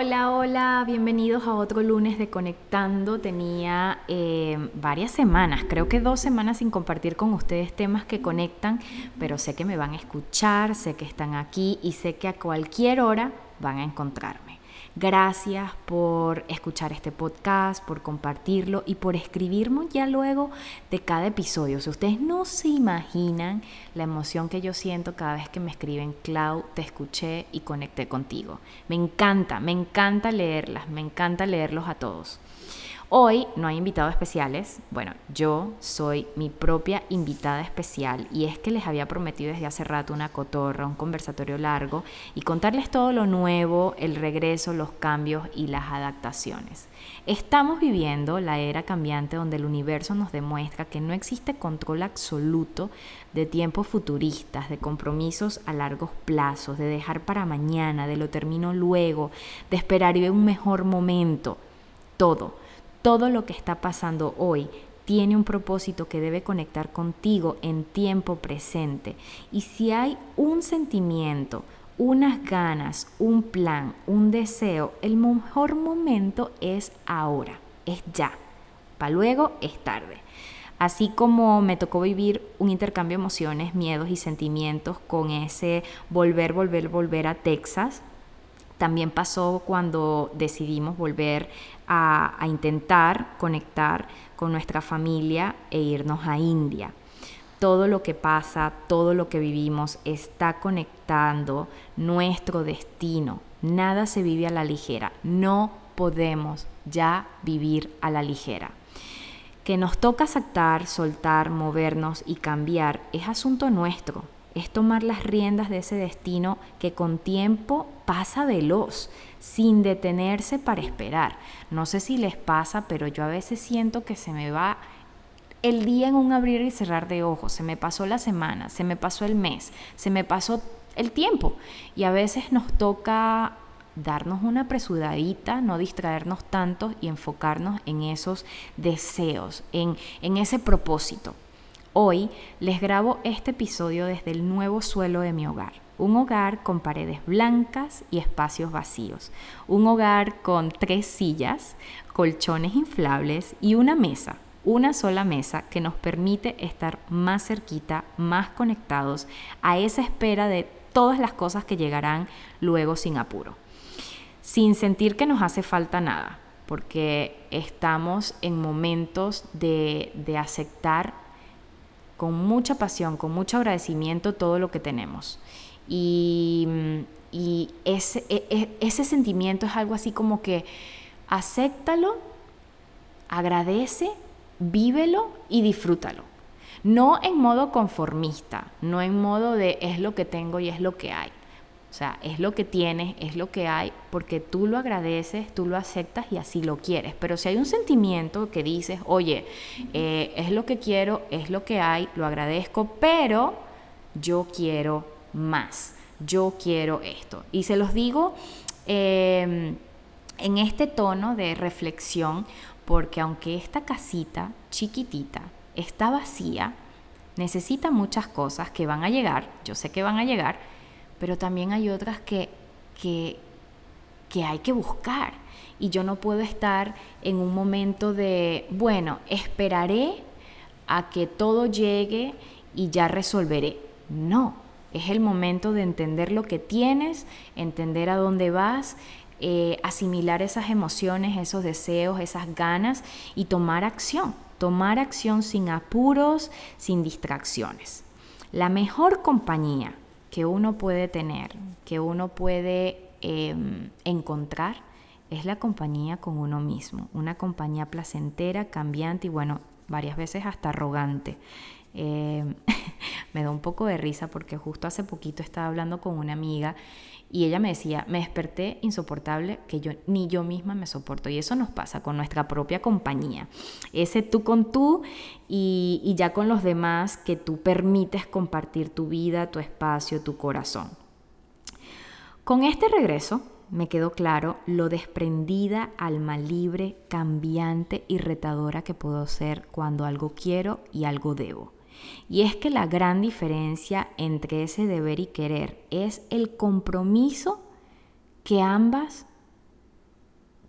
Hola, hola, bienvenidos a otro lunes de Conectando. Tenía eh, varias semanas, creo que dos semanas sin compartir con ustedes temas que conectan, pero sé que me van a escuchar, sé que están aquí y sé que a cualquier hora van a encontrarme. Gracias por escuchar este podcast, por compartirlo y por escribirme ya luego de cada episodio. Si ustedes no se imaginan la emoción que yo siento cada vez que me escriben, Clau, te escuché y conecté contigo. Me encanta, me encanta leerlas, me encanta leerlos a todos. Hoy no hay invitados especiales. Bueno, yo soy mi propia invitada especial y es que les había prometido desde hace rato una cotorra, un conversatorio largo y contarles todo lo nuevo, el regreso, los cambios y las adaptaciones. Estamos viviendo la era cambiante donde el universo nos demuestra que no existe control absoluto de tiempos futuristas, de compromisos a largos plazos, de dejar para mañana, de lo termino luego, de esperar y ver un mejor momento. Todo todo lo que está pasando hoy tiene un propósito que debe conectar contigo en tiempo presente. Y si hay un sentimiento, unas ganas, un plan, un deseo, el mejor momento es ahora, es ya. Para luego es tarde. Así como me tocó vivir un intercambio de emociones, miedos y sentimientos con ese volver, volver, volver a Texas, también pasó cuando decidimos volver a, intentar conectar con nuestra familia e irnos a India. Todo lo que pasa, todo lo que vivimos está conectando nuestro destino. Nada se vive a la ligera. No podemos ya vivir a la ligera. Que nos toca aceptar, soltar, movernos y cambiar es asunto nuestro es tomar las riendas de ese destino que con tiempo pasa veloz, sin detenerse para esperar. No sé si les pasa, pero yo a veces siento que se me va el día en un abrir y cerrar de ojos, se me pasó la semana, se me pasó el mes, se me pasó el tiempo. Y a veces nos toca darnos una apresuradita, no distraernos tanto y enfocarnos en esos deseos, en, en ese propósito. Hoy les grabo este episodio desde el nuevo suelo de mi hogar. Un hogar con paredes blancas y espacios vacíos. Un hogar con tres sillas, colchones inflables y una mesa. Una sola mesa que nos permite estar más cerquita, más conectados a esa espera de todas las cosas que llegarán luego sin apuro. Sin sentir que nos hace falta nada, porque estamos en momentos de, de aceptar con mucha pasión, con mucho agradecimiento todo lo que tenemos. Y, ese, e, e, ese sentimiento es algo así como que acéptalo, agradece, vívelo y disfrútalo. No en modo conformista, no en modo de es lo que tengo y es lo que hay. Sea, es lo que tienes, es lo que hay, porque tú lo agradeces, tú lo aceptas y así lo quieres. Pero si hay un sentimiento que dices, oye, eh, es lo que quiero, es lo que hay, lo agradezco, pero yo quiero más, yo quiero esto. Y se los digo em, en este tono de reflexión, porque aunque esta casita chiquitita está vacía, necesita muchas cosas que van a llegar, yo sé que van a llegar, pero también hay otras que, que, hay que buscar. Y yo no puedo estar en un momento de, bueno, esperaré a que todo llegue y ya resolveré. No, es el momento de entender lo que tienes, entender a dónde vas, eh, asimilar esas emociones, esos deseos, esas ganas y tomar acción. Tomar acción sin apuros, sin distracciones. La mejor compañía que uno puede tener, que uno puede em, encontrar, es la compañía con uno mismo, una compañía placentera, cambiante y bueno, varias veces hasta arrogante. Eh, me da un poco de risa porque justo hace poquito estaba hablando con una amiga y ella me decía, me desperté insoportable que yo ni yo misma me soporto. Y eso nos pasa con nuestra propia compañía. Ese tú con tú y, y ya con los demás que tú permites compartir tu vida, tu espacio, tu corazón. Con este regreso me quedó claro lo desprendida, alma libre, cambiante y retadora que puedo ser cuando algo quiero y algo debo. Y es que la gran diferencia entre ese deber y querer es el compromiso que ambas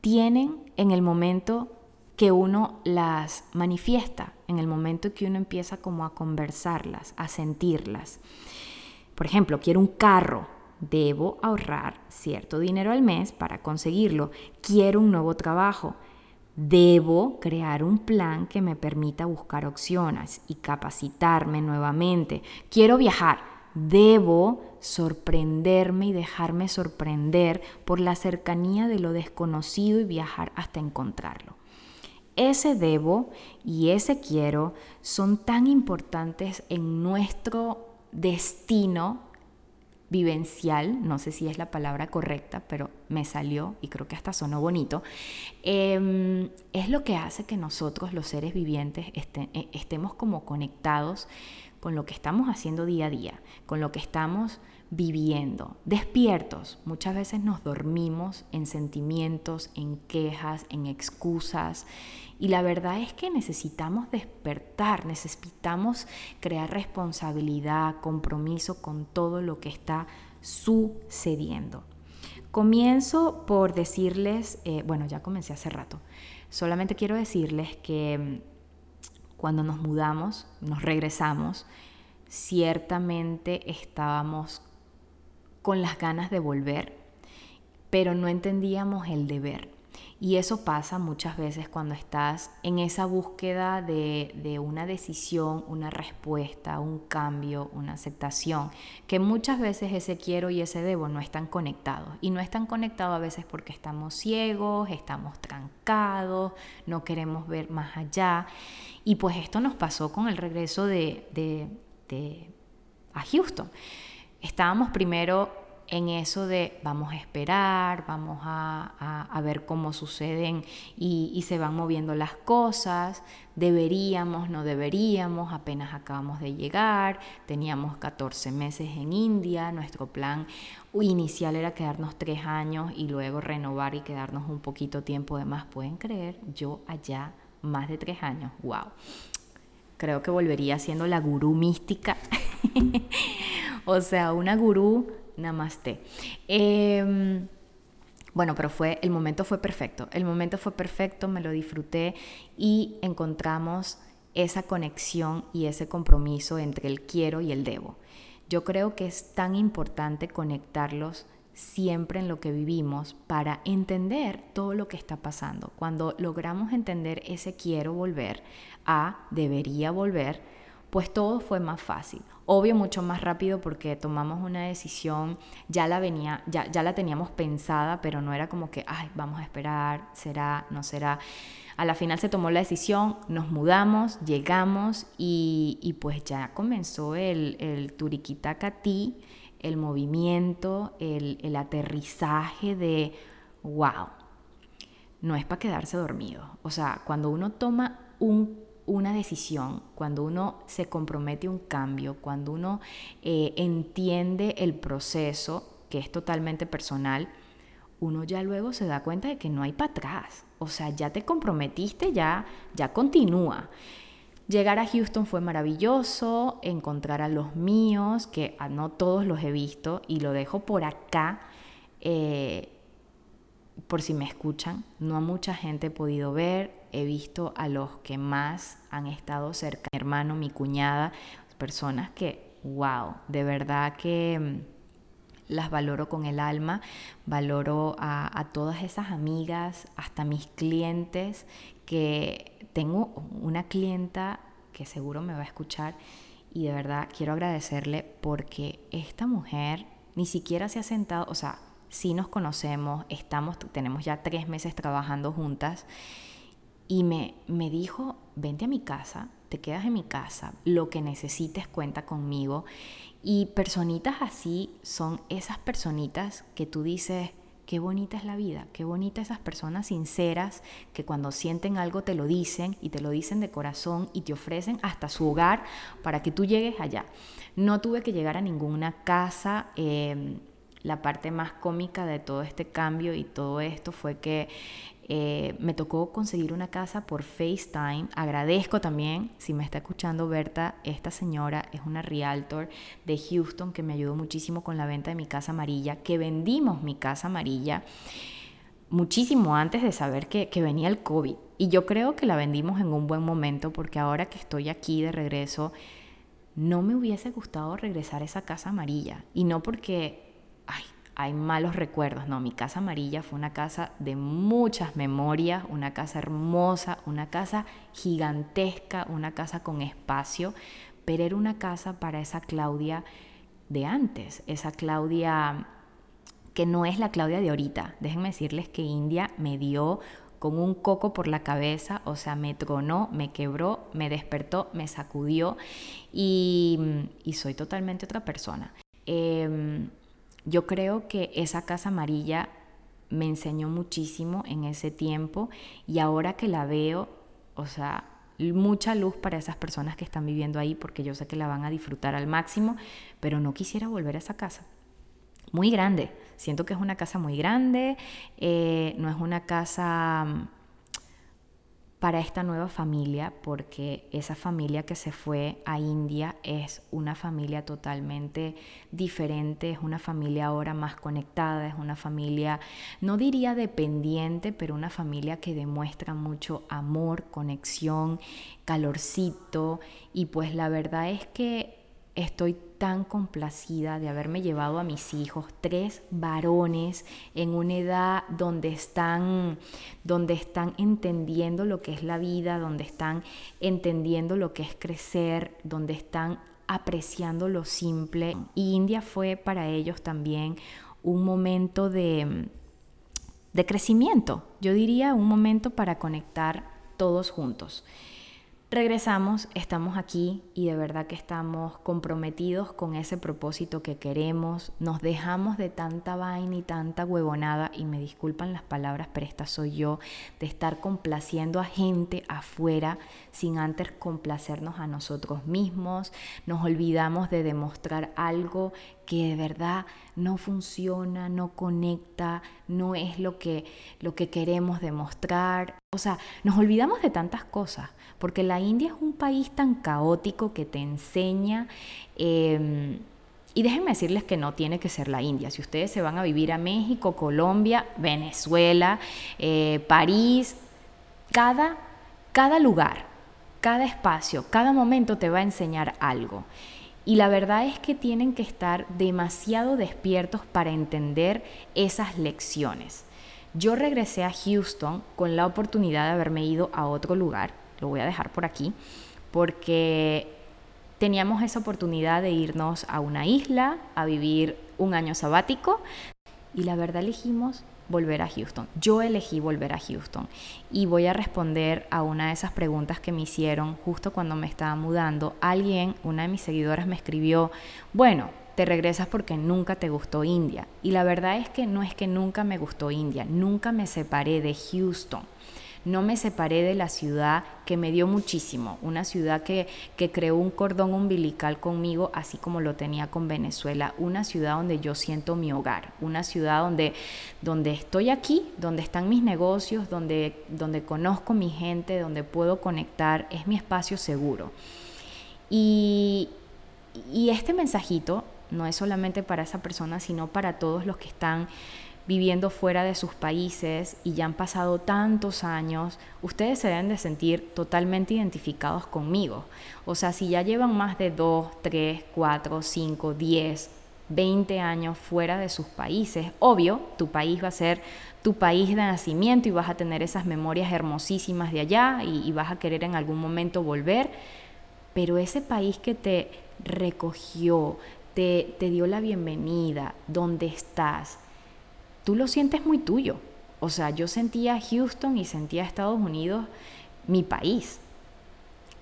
tienen en el momento que uno las manifiesta, en el momento que uno empieza como a conversarlas, a sentirlas. Por ejemplo, quiero un carro, debo ahorrar cierto dinero al mes para conseguirlo. Quiero un nuevo trabajo, Debo crear un plan que me permita buscar opciones y capacitarme nuevamente. Quiero viajar. Debo sorprenderme y dejarme sorprender por la cercanía de lo desconocido y viajar hasta encontrarlo. Ese debo y ese quiero son tan importantes en nuestro destino vivencial, no sé si es la palabra correcta, pero me salió y creo que hasta sonó bonito, em, es lo que hace que nosotros los seres vivientes e, estemos como conectados con lo que estamos haciendo día a día, con lo que estamos viviendo, despiertos. Muchas veces nos dormimos en sentimientos, en quejas, en excusas. Y la verdad es que necesitamos despertar, necesitamos crear responsabilidad, compromiso con todo lo que está sucediendo. Comienzo por decirles, eh, bueno, ya comencé hace rato, solamente quiero decirles que mm, cuando nos mudamos, nos regresamos, ciertamente estábamos con las ganas de volver, pero no entendíamos el deber. Y eso pasa muchas veces cuando estás en esa búsqueda de, una decisión, una respuesta, un cambio, una aceptación, que muchas veces ese quiero y ese debo no están conectados. Y no están conectados a veces porque estamos ciegos, estamos trancados, no queremos ver más allá. Y pues esto nos pasó con el regreso de, de a Houston estábamos primero en eso de vamos a esperar, vamos a, ver cómo suceden y, se van moviendo las cosas, deberíamos, no deberíamos, apenas acabamos de llegar, teníamos 14 meses en India, nuestro plan inicial era quedarnos tres años y luego renovar y quedarnos un poquito tiempo de más, pueden creer, yo allá más de tres años, wow. Creo que volvería siendo la gurú mística. O sea, una gurú, namaste. Eh, bueno, pero fue, el momento fue perfecto. El momento fue perfecto, me lo disfruté y encontramos esa conexión y ese compromiso entre el quiero y el debo. Yo creo que es tan importante conectarlos siempre en lo que vivimos para entender todo lo que está pasando. Cuando logramos entender ese quiero volver a debería volver, pues todo fue más fácil. Obvio, mucho más rápido porque tomamos una decisión, ya la venía, ya, ya la teníamos pensada, pero no era como que, ay, vamos a esperar, será, no será. A la final se tomó la decisión, nos mudamos, llegamos y, pues ya comenzó el, el turiquitacatí, el movimiento, el, el aterrizaje de, wow, no es para quedarse dormido. O sea, cuando uno toma un una decisión, cuando uno se compromete a un cambio, cuando uno eh, entiende el proceso, que es totalmente personal, uno ya luego se da cuenta de que no hay para atrás. O sea, ya te comprometiste, ya, ya continúa. Llegar a Houston fue maravilloso, encontrar a los míos, que no todos los he visto, y lo dejo por acá. Eh, por si me escuchan, no a mucha gente he podido ver, he visto a los que más han estado cerca, mi hermano, mi cuñada, personas que, wow, de verdad que mm, las valoro con el alma, valoro a, todas esas amigas, hasta mis clientes, que tengo una clienta que seguro me va a escuchar y de verdad quiero agradecerle porque esta mujer ni siquiera se ha sentado, o sea, sí nos conocemos, estamos, tenemos ya tres meses trabajando juntas y me, me dijo, vente a mi casa, te quedas en mi casa, lo que necesites cuenta conmigo. Y personitas así son esas personitas que tú dices, qué bonita es la vida, qué bonita esas personas sinceras que cuando sienten algo te lo dicen y te lo dicen de corazón y te ofrecen hasta su hogar para que tú llegues allá. No tuve que llegar a ninguna casa. Em, la parte más cómica de todo este cambio y todo esto fue que eh, me tocó conseguir una casa por FaceTime. Agradezco también, si me está escuchando Berta, esta señora es una realtor de Houston que me ayudó muchísimo con la venta de mi casa amarilla, que vendimos mi casa amarilla muchísimo antes de saber que, que venía el COVID. Y yo creo que la vendimos en un buen momento porque ahora que estoy aquí de regreso, no me hubiese gustado regresar a esa casa amarilla. Y no porque hay malos recuerdos. No, mi casa amarilla fue una casa de muchas memorias, una casa hermosa, una casa gigantesca, una casa con espacio, pero era una casa para esa Claudia de antes, esa Claudia que no es la Claudia de ahorita. Déjenme decirles que India me dio con un coco por la cabeza, o sea, me tronó, me quebró, me despertó, me sacudió y, soy totalmente otra persona. Em, yo creo que esa casa amarilla me enseñó muchísimo en ese tiempo y ahora que la veo, o sea, mucha luz para esas personas que están viviendo ahí porque yo sé que la van a disfrutar al máximo, pero no quisiera volver a esa casa. Muy grande, siento que es una casa muy grande, eh, no es una casa para esta nueva familia, porque esa familia que se fue a India es una familia totalmente diferente, es una familia ahora más conectada, es una familia, no diría dependiente, pero una familia que demuestra mucho amor, conexión, calorcito, y pues la verdad es que estoy tan complacida de haberme llevado a mis hijos, tres varones en una edad donde están, donde están entendiendo lo que es la vida, donde están entendiendo lo que es crecer, donde están apreciando lo simple. Y India fue para ellos también un momento de, de crecimiento, yo diría un momento para conectar todos juntos. Regresamos, estamos aquí y de verdad que estamos comprometidos con ese propósito que queremos. Nos dejamos de tanta vaina y tanta huevonada, y me disculpan las palabras, pero esta soy yo, de estar complaciendo a gente afuera sin antes complacernos a nosotros mismos. Nos olvidamos de demostrar algo que de verdad no funciona, no conecta, no es lo que, lo que queremos demostrar. O sea, nos olvidamos de tantas cosas, porque la India es un país tan caótico que te enseña... Em, y déjenme decirles que no tiene que ser la India. Si ustedes se van a vivir a México, Colombia, Venezuela, eh, París, cada, cada lugar, cada espacio, cada momento te va a enseñar algo. Y la verdad es que tienen que estar demasiado despiertos para entender esas lecciones. Yo regresé a Houston con la oportunidad de haberme ido a otro lugar, lo voy a dejar por aquí, porque teníamos esa oportunidad de irnos a una isla, a vivir un año sabático, y la verdad elegimos volver a Houston. Yo elegí volver a Houston y voy a responder a una de esas preguntas que me hicieron justo cuando me estaba mudando. Alguien, una de mis seguidoras me escribió, bueno, te regresas porque nunca te gustó India. Y la verdad es que no es que nunca me gustó India, nunca me separé de Houston no me separé de la ciudad que me dio muchísimo, una ciudad que, que creó un cordón umbilical conmigo, así como lo tenía con Venezuela, una ciudad donde yo siento mi hogar, una ciudad donde, donde estoy aquí, donde están mis negocios, donde, donde conozco mi gente, donde puedo conectar, es mi espacio seguro. Y, y este mensajito no es solamente para esa persona, sino para todos los que están viviendo fuera de sus países y ya han pasado tantos años, ustedes se deben de sentir totalmente identificados conmigo. O sea, si ya llevan más de 2, 3, 4, 5, 10, 20 años fuera de sus países, obvio, tu país va a ser tu país de nacimiento y vas a tener esas memorias hermosísimas de allá y, vas a querer en algún momento volver, pero ese país que te recogió, te, te dio la bienvenida, donde estás, tú lo sientes muy tuyo. O sea, yo sentía Houston y sentía Estados Unidos mi país.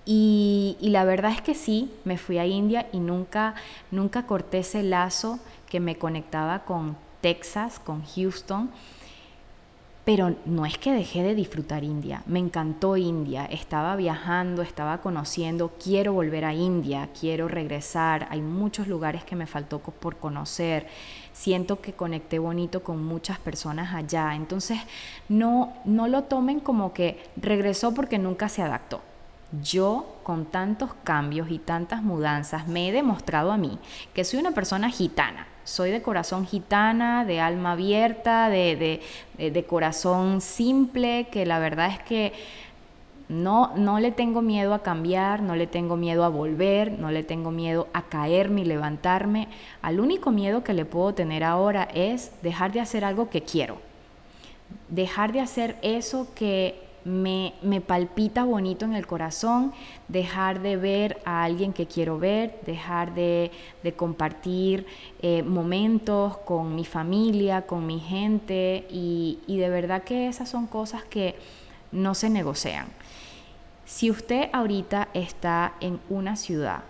Y, la verdad es que sí, me fui a India y nunca, nunca corté ese lazo que me conectaba con Texas, con Houston. Pero no es que dejé de disfrutar India, me encantó India, estaba viajando, estaba conociendo, quiero volver a India, quiero regresar, hay muchos lugares que me faltó por conocer, siento que conecté bonito con muchas personas allá, entonces no, no lo tomen como que regresó porque nunca se adaptó. Yo, con tantos cambios y tantas mudanzas, me he demostrado a mí que soy una persona gitana. Soy de corazón gitana, de alma abierta, de, de, corazón simple, que la verdad es que no, no le tengo miedo a cambiar, no le tengo miedo a volver, no le tengo miedo a caerme y levantarme. Al único miedo que le puedo tener ahora es dejar de hacer algo que quiero. Dejar de hacer eso que me, palpita bonito en el corazón, dejar de ver a alguien que quiero ver, dejar de, compartir eh, momentos con mi familia, con mi gente y, y de verdad que esas son cosas que no se negocian. Si usted ahorita está en una ciudad,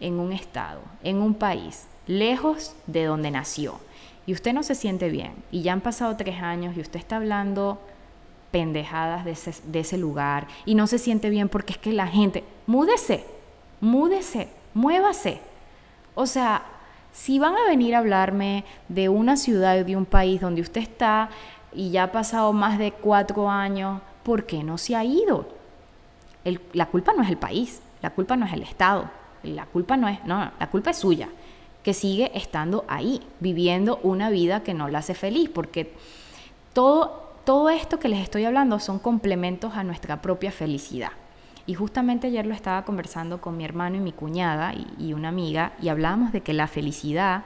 en un estado, en un país, lejos de donde nació, y usted no se siente bien, y ya han pasado tres años y usted está hablando pendejadas de ese, lugar y no se siente bien porque es que la gente, múdese, múdese, muévase. O sea, si van a venir a hablarme de una ciudad y de un país donde usted está y ya ha pasado más de cuatro años, ¿por qué no se ha ido? la culpa no es el país, la culpa no es el Estado, la culpa no es, no, la culpa es suya, que sigue estando ahí, viviendo una vida que no la hace feliz, porque todo todo esto que les estoy hablando son complementos a nuestra propia felicidad. Y justamente ayer lo estaba conversando con mi hermano y mi cuñada y, una amiga y hablábamos de que la felicidad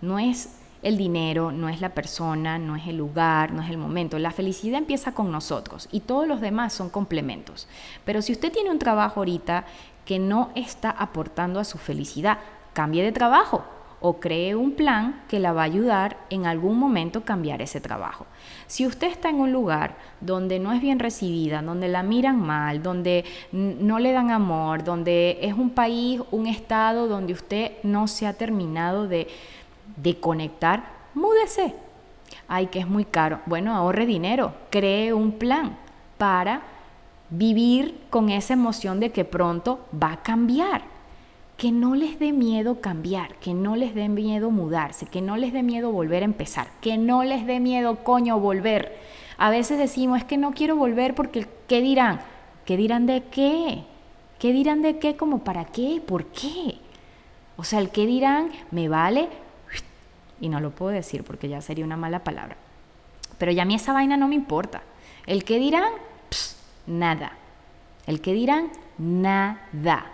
no es el dinero, no es la persona, no es el lugar, no es el momento. La felicidad empieza con nosotros y todos los demás son complementos. Pero si usted tiene un trabajo ahorita que no está aportando a su felicidad, cambie de trabajo o cree un plan que la va a ayudar en algún momento cambiar ese trabajo. Si usted está en un lugar donde no es bien recibida, donde la miran mal, donde no le dan amor, donde es un país, un estado donde usted no se ha terminado de, de conectar, múdese. Ay, que es muy caro. Bueno, ahorre dinero, cree un plan para vivir con esa emoción de que pronto va a cambiar que no les dé miedo cambiar, que no les dé miedo mudarse, que no les dé miedo volver a empezar, que no les dé miedo, coño, volver. A veces decimos, es que no quiero volver porque, ¿qué dirán? ¿Qué dirán de qué? ¿Qué dirán de qué? ¿Como para qué? ¿Por qué? O sea, el qué dirán me vale, y no lo puedo decir porque ya sería una mala palabra. Pero ya a mí esa vaina no me importa. El qué dirán, nada. El qué dirán, nada.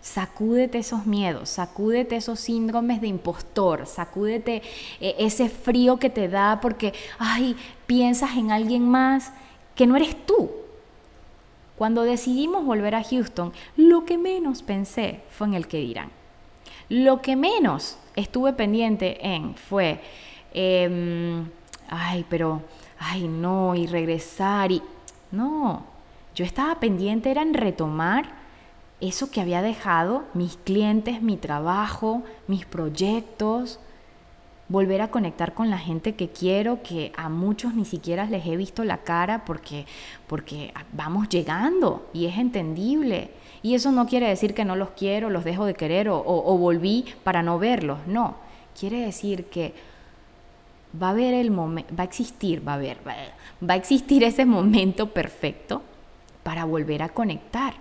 Sacúdete esos miedos, sacúdete esos síndromes de impostor, sacúdete eh, ese frío que te da porque, ay, piensas en alguien más que no eres tú. Cuando decidimos volver a Houston, lo que menos pensé fue en el que dirán. Lo que menos estuve pendiente en fue, em, ay, pero, ay, no, y regresar y... No, yo estaba pendiente, era en retomar eso que había dejado, mis clientes, mi trabajo, mis proyectos, volver a conectar con la gente que quiero, que a muchos ni siquiera les he visto la cara porque, porque vamos llegando y es entendible. Y eso no quiere decir que no los quiero, los dejo de querer o, o volví para no verlos, no. Quiere decir que va a haber el momento, va a existir, va a haber, va a existir ese momento perfecto para volver a conectar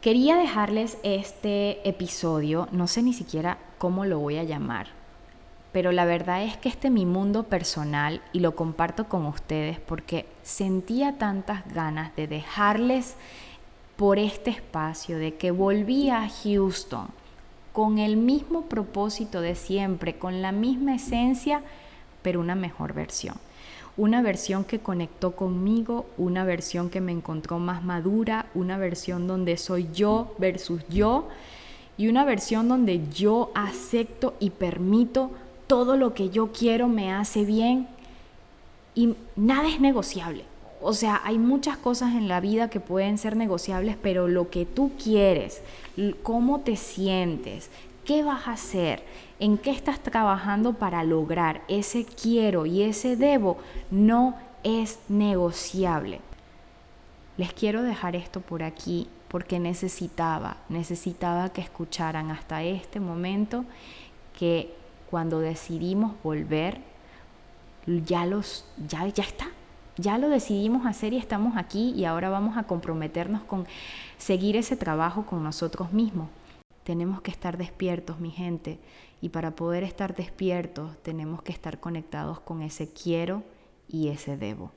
Quería dejarles este episodio, no sé ni siquiera cómo lo voy a llamar, pero la verdad es que este es mi mundo personal y lo comparto con ustedes porque sentía tantas ganas de dejarles por este espacio, de que volví a Houston con el mismo propósito de siempre, con la misma esencia, pero una mejor versión. Una versión que conectó conmigo, una versión que me encontró más madura, una versión donde soy yo versus yo y una versión donde yo acepto y permito todo lo que yo quiero me hace bien y nada es negociable. o sea, hay muchas cosas en la vida que pueden ser negociables, pero lo que tú quieres, cómo te sientes, qué vas a hacer, en qué estás trabajando para lograr ese quiero y ese debo, no es negociable. Les quiero dejar esto por aquí porque necesitaba, necesitaba que escucharan hasta este momento que cuando decidimos volver, ya los, ya, ya está, ya lo decidimos hacer y estamos aquí y ahora vamos a comprometernos con seguir ese trabajo con nosotros mismos. Tenemos que estar despiertos, mi gente, y para poder estar despiertos tenemos que estar conectados con ese quiero y ese debo.